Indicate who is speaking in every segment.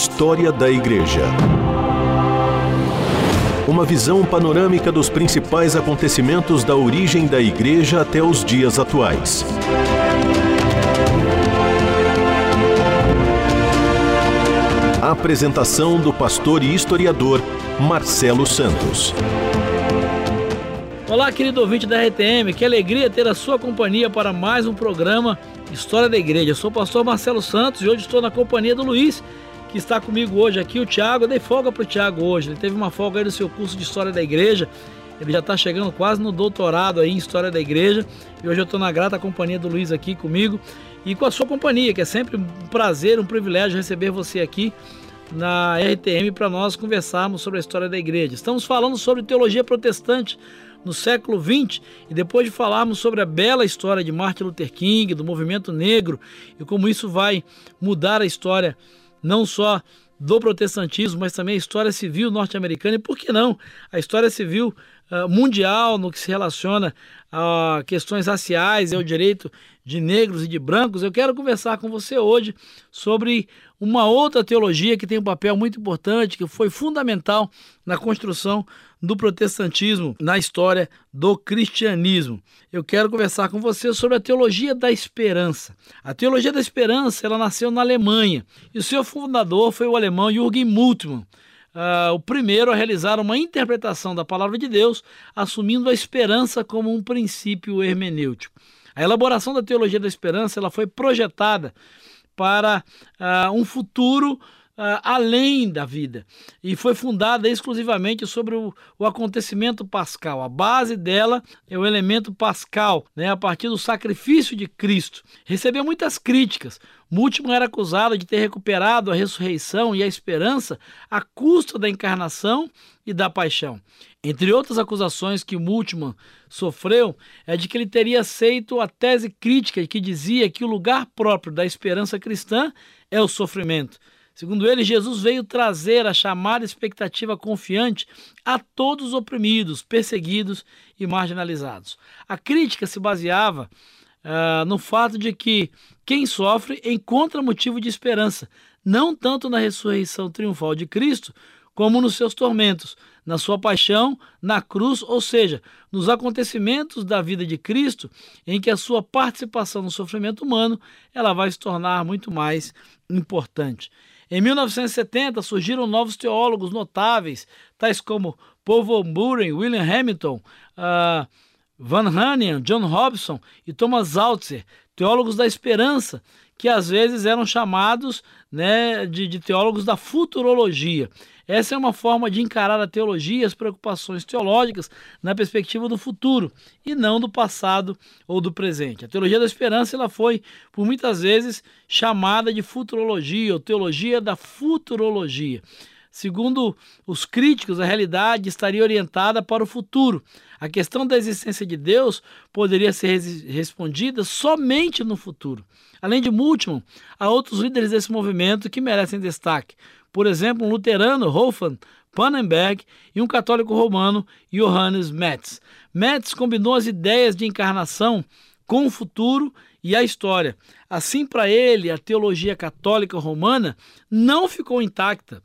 Speaker 1: História da Igreja. Uma visão panorâmica dos principais acontecimentos da origem da Igreja até os dias atuais. Apresentação do pastor e historiador Marcelo Santos.
Speaker 2: Olá, querido ouvinte da RTM, que alegria ter a sua companhia para mais um programa História da Igreja. Eu sou o pastor Marcelo Santos e hoje estou na companhia do Luiz, que está comigo hoje aqui, o Tiago. Eu dei folga para o Tiago hoje, ele teve uma folga aí no seu curso de História da Igreja. Ele já está chegando quase no doutorado aí em História da Igreja. E hoje eu estou na grata companhia do Luiz aqui comigo e com a sua companhia, que é sempre um prazer, um privilégio receber você aqui na RTM para nós conversarmos sobre a história da igreja. Estamos falando sobre teologia protestante no século XX e depois de falarmos sobre a bela história de Martin Luther King, do movimento negro e como isso vai mudar a história não só do protestantismo, mas também a história civil norte-americana e, por que não, a história civil uh, mundial no que se relaciona a questões raciais e ao direito de negros e de brancos. Eu quero conversar com você hoje sobre uma outra teologia que tem um papel muito importante, que foi fundamental na construção do protestantismo na história do cristianismo. Eu quero conversar com você sobre a teologia da esperança. A teologia da esperança ela nasceu na Alemanha e o seu fundador foi o alemão Jürgen Moltmann. Uh, o primeiro a realizar uma interpretação da palavra de Deus, assumindo a esperança como um princípio hermenêutico. A elaboração da teologia da esperança ela foi projetada para uh, um futuro uh, além da vida. E foi fundada exclusivamente sobre o, o, acontecimento pascal. A base dela é o elemento pascal, né, a partir do sacrifício de Cristo. Recebeu muitas críticas. Múltiplo era acusado de ter recuperado a ressurreição e a esperança à custa da encarnação e da paixão. Entre outras acusações que Multman sofreu, é de que ele teria aceito a tese crítica que dizia que o lugar próprio da esperança cristã é o sofrimento. Segundo ele, Jesus veio trazer a chamada expectativa confiante a todos os oprimidos, perseguidos e marginalizados. A crítica se baseava uh, no fato de que quem sofre encontra motivo de esperança, não tanto na ressurreição triunfal de Cristo, como nos seus tormentos, na sua paixão, na cruz, ou seja, nos acontecimentos da vida de Cristo, em que a sua participação no sofrimento humano ela vai se tornar muito mais importante. Em 1970 surgiram novos teólogos notáveis, tais como Paul Von Buren, William Hamilton, uh, Van Hanian, John Robson e Thomas Altzer, teólogos da esperança, que às vezes eram chamados né, de, de teólogos da futurologia. Essa é uma forma de encarar a teologia e as preocupações teológicas na perspectiva do futuro e não do passado ou do presente. A teologia da esperança ela foi, por muitas vezes, chamada de futurologia ou teologia da futurologia. Segundo os críticos, a realidade estaria orientada para o futuro. A questão da existência de Deus poderia ser respondida somente no futuro. Além de Multman, há outros líderes desse movimento que merecem destaque. Por exemplo, um luterano, Wolfgang Pannenberg, e um católico romano, Johannes Metz. Metz combinou as ideias de encarnação com o futuro e a história. Assim, para ele, a teologia católica romana não ficou intacta.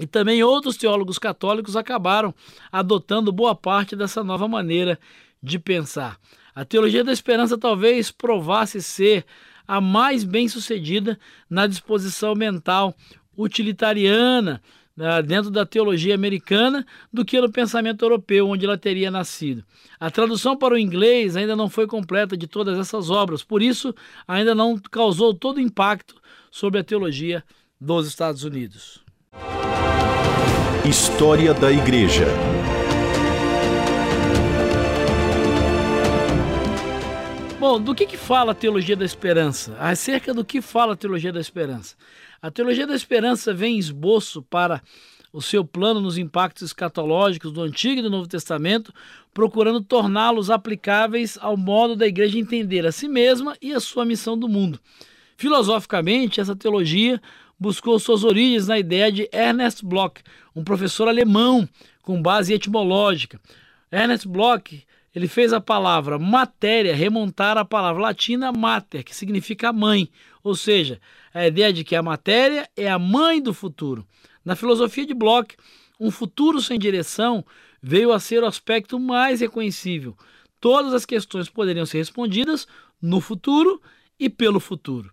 Speaker 2: E também outros teólogos católicos acabaram adotando boa parte dessa nova maneira de pensar. A teologia da esperança talvez provasse ser a mais bem-sucedida na disposição mental utilitariana né, dentro da teologia americana do que no pensamento europeu, onde ela teria nascido. A tradução para o inglês ainda não foi completa de todas essas obras, por isso ainda não causou todo o impacto sobre a teologia dos Estados Unidos.
Speaker 1: História da Igreja.
Speaker 2: Bom, do que, que fala a teologia da esperança? Acerca do que fala a teologia da esperança? A teologia da esperança vem em esboço para o seu plano nos impactos escatológicos do Antigo e do Novo Testamento, procurando torná-los aplicáveis ao modo da igreja entender a si mesma e a sua missão do mundo. Filosoficamente, essa teologia buscou suas origens na ideia de Ernest Bloch, um professor alemão com base etimológica. Ernest Bloch ele fez a palavra matéria remontar à palavra latina mater, que significa mãe, ou seja, a ideia de que a matéria é a mãe do futuro. Na filosofia de Bloch, um futuro sem direção veio a ser o aspecto mais reconhecível. Todas as questões poderiam ser respondidas no futuro e pelo futuro.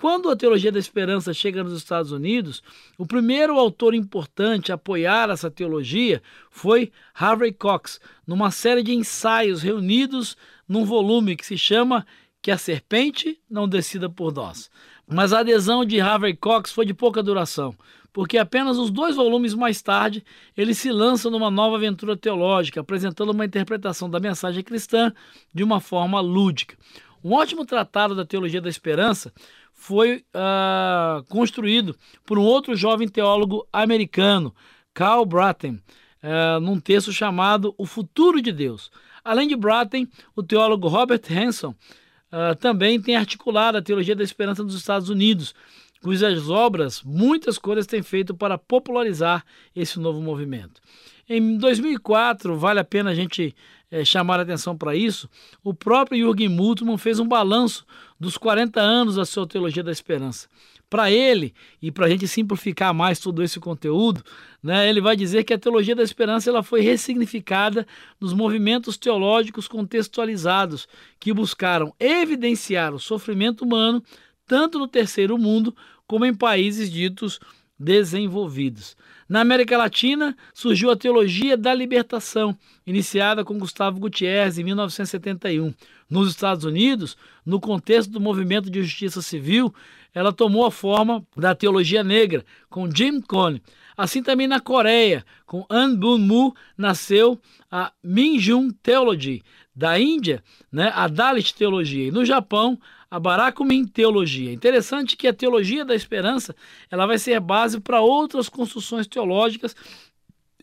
Speaker 2: Quando a teologia da esperança chega nos Estados Unidos, o primeiro autor importante a apoiar essa teologia foi Harvey Cox, numa série de ensaios reunidos num volume que se chama Que a Serpente Não Decida por Nós. Mas a adesão de Harvey Cox foi de pouca duração, porque apenas os dois volumes mais tarde ele se lança numa nova aventura teológica, apresentando uma interpretação da mensagem cristã de uma forma lúdica. Um ótimo tratado da teologia da esperança foi uh, construído por um outro jovem teólogo americano, Carl Bratten, uh, num texto chamado O Futuro de Deus. Além de Bratten, o teólogo Robert Hanson uh, também tem articulado a teologia da esperança dos Estados Unidos, cujas obras muitas coisas têm feito para popularizar esse novo movimento. Em 2004, vale a pena a gente é, chamar a atenção para isso, o próprio Jürgen Multmann fez um balanço dos 40 anos da sua teologia da esperança. Para ele, e para a gente simplificar mais todo esse conteúdo, né, ele vai dizer que a teologia da esperança ela foi ressignificada nos movimentos teológicos contextualizados que buscaram evidenciar o sofrimento humano tanto no terceiro mundo como em países ditos desenvolvidos. Na América Latina surgiu a teologia da libertação, iniciada com Gustavo Gutierrez em 1971. Nos Estados Unidos, no contexto do movimento de justiça civil, ela tomou a forma da teologia negra, com Jim Cone. Assim também na Coreia, com An Bun Mu, nasceu a Minjung Theology. Da Índia, né, a Dalit Teologia. E no Japão, a Barakumin Teologia. Interessante que a teologia da esperança ela vai ser base para outras construções teológicas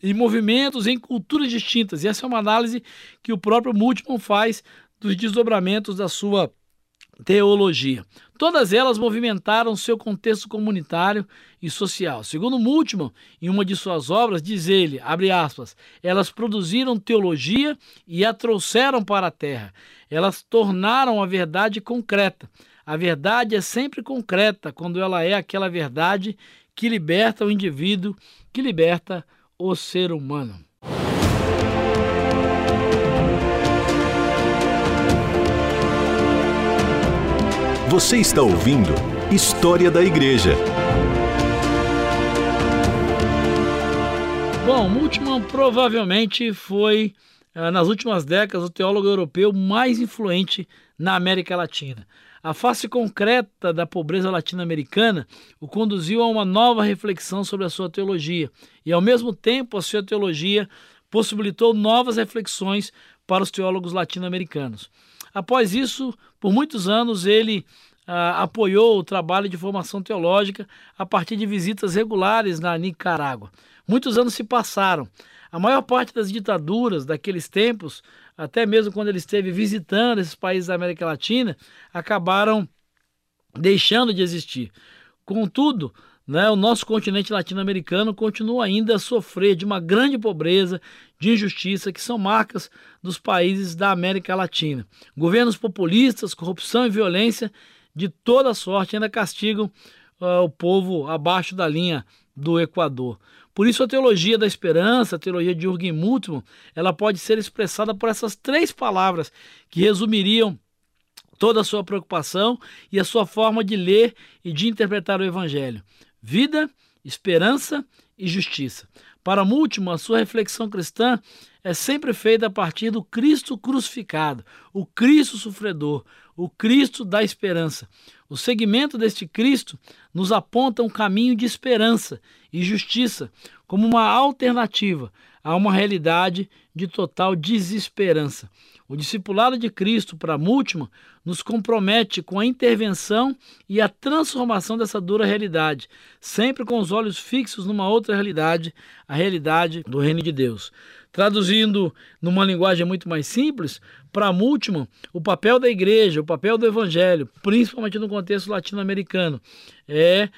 Speaker 2: em movimentos em culturas distintas. E essa é uma análise que o próprio Multman faz dos desdobramentos da sua teologia. Todas elas movimentaram seu contexto comunitário e social. Segundo Multman, em uma de suas obras, diz ele, abre aspas, elas produziram teologia e a trouxeram para a terra. Elas tornaram a verdade concreta. A verdade é sempre concreta quando ela é aquela verdade que liberta o indivíduo, que liberta o ser humano.
Speaker 1: Você está ouvindo História da Igreja.
Speaker 2: Bom, Multman provavelmente foi, eh, nas últimas décadas, o teólogo europeu mais influente na América Latina. A face concreta da pobreza latino-americana o conduziu a uma nova reflexão sobre a sua teologia, e ao mesmo tempo a sua teologia possibilitou novas reflexões para os teólogos latino-americanos. Após isso, por muitos anos, ele ah, apoiou o trabalho de formação teológica a partir de visitas regulares na Nicarágua. Muitos anos se passaram. A maior parte das ditaduras daqueles tempos, até mesmo quando ele esteve visitando esses países da América Latina, acabaram deixando de existir. Contudo, né, o nosso continente latino-americano continua ainda a sofrer de uma grande pobreza, de injustiça, que são marcas dos países da América Latina. Governos populistas, corrupção e violência de toda sorte ainda castigam uh, o povo abaixo da linha do Equador. Por isso a teologia da esperança, a teologia de Jürgen Moltmann, ela pode ser expressada por essas três palavras que resumiriam toda a sua preocupação e a sua forma de ler e de interpretar o evangelho vida, esperança e justiça. Para Múltimo, a sua reflexão cristã é sempre feita a partir do Cristo crucificado, o Cristo sofredor, o Cristo da esperança. O segmento deste Cristo nos aponta um caminho de esperança e justiça como uma alternativa a uma realidade de total desesperança. O discipulado de Cristo para Múltimo nos compromete com a intervenção e a transformação dessa dura realidade, sempre com os olhos fixos numa outra realidade, a realidade do reino de Deus. Traduzindo numa linguagem muito mais simples, para Múltimo, o papel da igreja, o papel do evangelho, principalmente no contexto latino-americano, é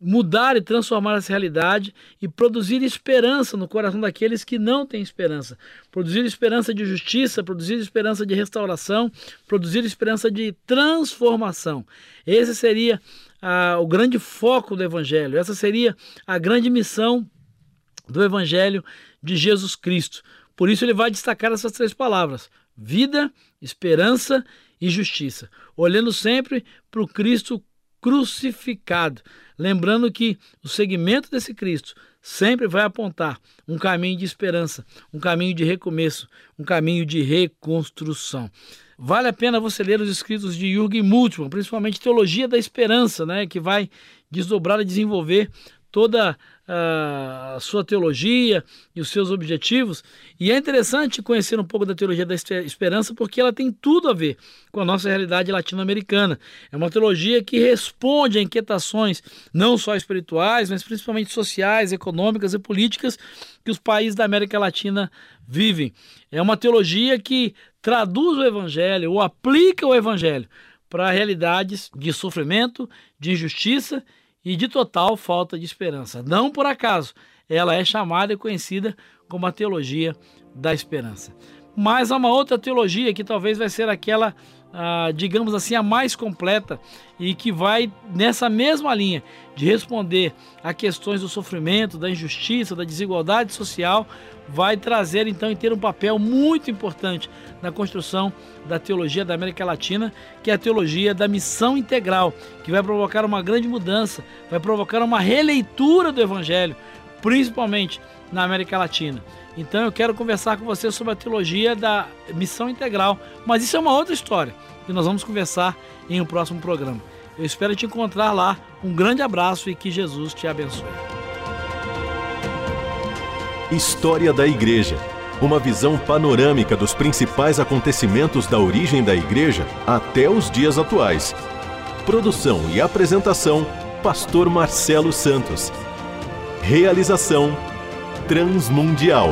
Speaker 2: mudar e transformar essa realidade e produzir esperança no coração daqueles que não têm esperança. Produzir esperança de justiça, produzir esperança de restauração, produzir esperança de transformação. Esse seria ah, o grande foco do Evangelho, essa seria a grande missão do Evangelho de Jesus Cristo. Por isso ele vai destacar essas três palavras: vida, esperança e justiça, olhando sempre para o Cristo crucificado. Lembrando que o segmento desse Cristo sempre vai apontar um caminho de esperança, um caminho de recomeço, um caminho de reconstrução. Vale a pena você ler os escritos de Jürgen Multmann, principalmente Teologia da Esperança, né, que vai desdobrar e desenvolver toda a sua teologia e os seus objetivos. E é interessante conhecer um pouco da teologia da esperança porque ela tem tudo a ver com a nossa realidade latino-americana. É uma teologia que responde a inquietações não só espirituais, mas principalmente sociais, econômicas e políticas que os países da América Latina vivem. É uma teologia que traduz o evangelho ou aplica o evangelho para realidades de sofrimento, de injustiça e de total falta de esperança. Não por acaso, ela é chamada e conhecida como a teologia da esperança. Mas há uma outra teologia que talvez vai ser aquela, ah, digamos assim, a mais completa e que vai nessa mesma linha de responder a questões do sofrimento, da injustiça, da desigualdade social, vai trazer então e ter um papel muito importante na construção da teologia da América Latina, que é a teologia da missão integral, que vai provocar uma grande mudança, vai provocar uma releitura do evangelho, principalmente na América Latina. Então eu quero conversar com você sobre a teologia da missão integral, mas isso é uma outra história que nós vamos conversar em um próximo programa. Eu espero te encontrar lá. Um grande abraço e que Jesus te abençoe.
Speaker 1: História da Igreja. Uma visão panorâmica dos principais acontecimentos da origem da Igreja até os dias atuais. Produção e apresentação: Pastor Marcelo Santos. Realização: Transmundial.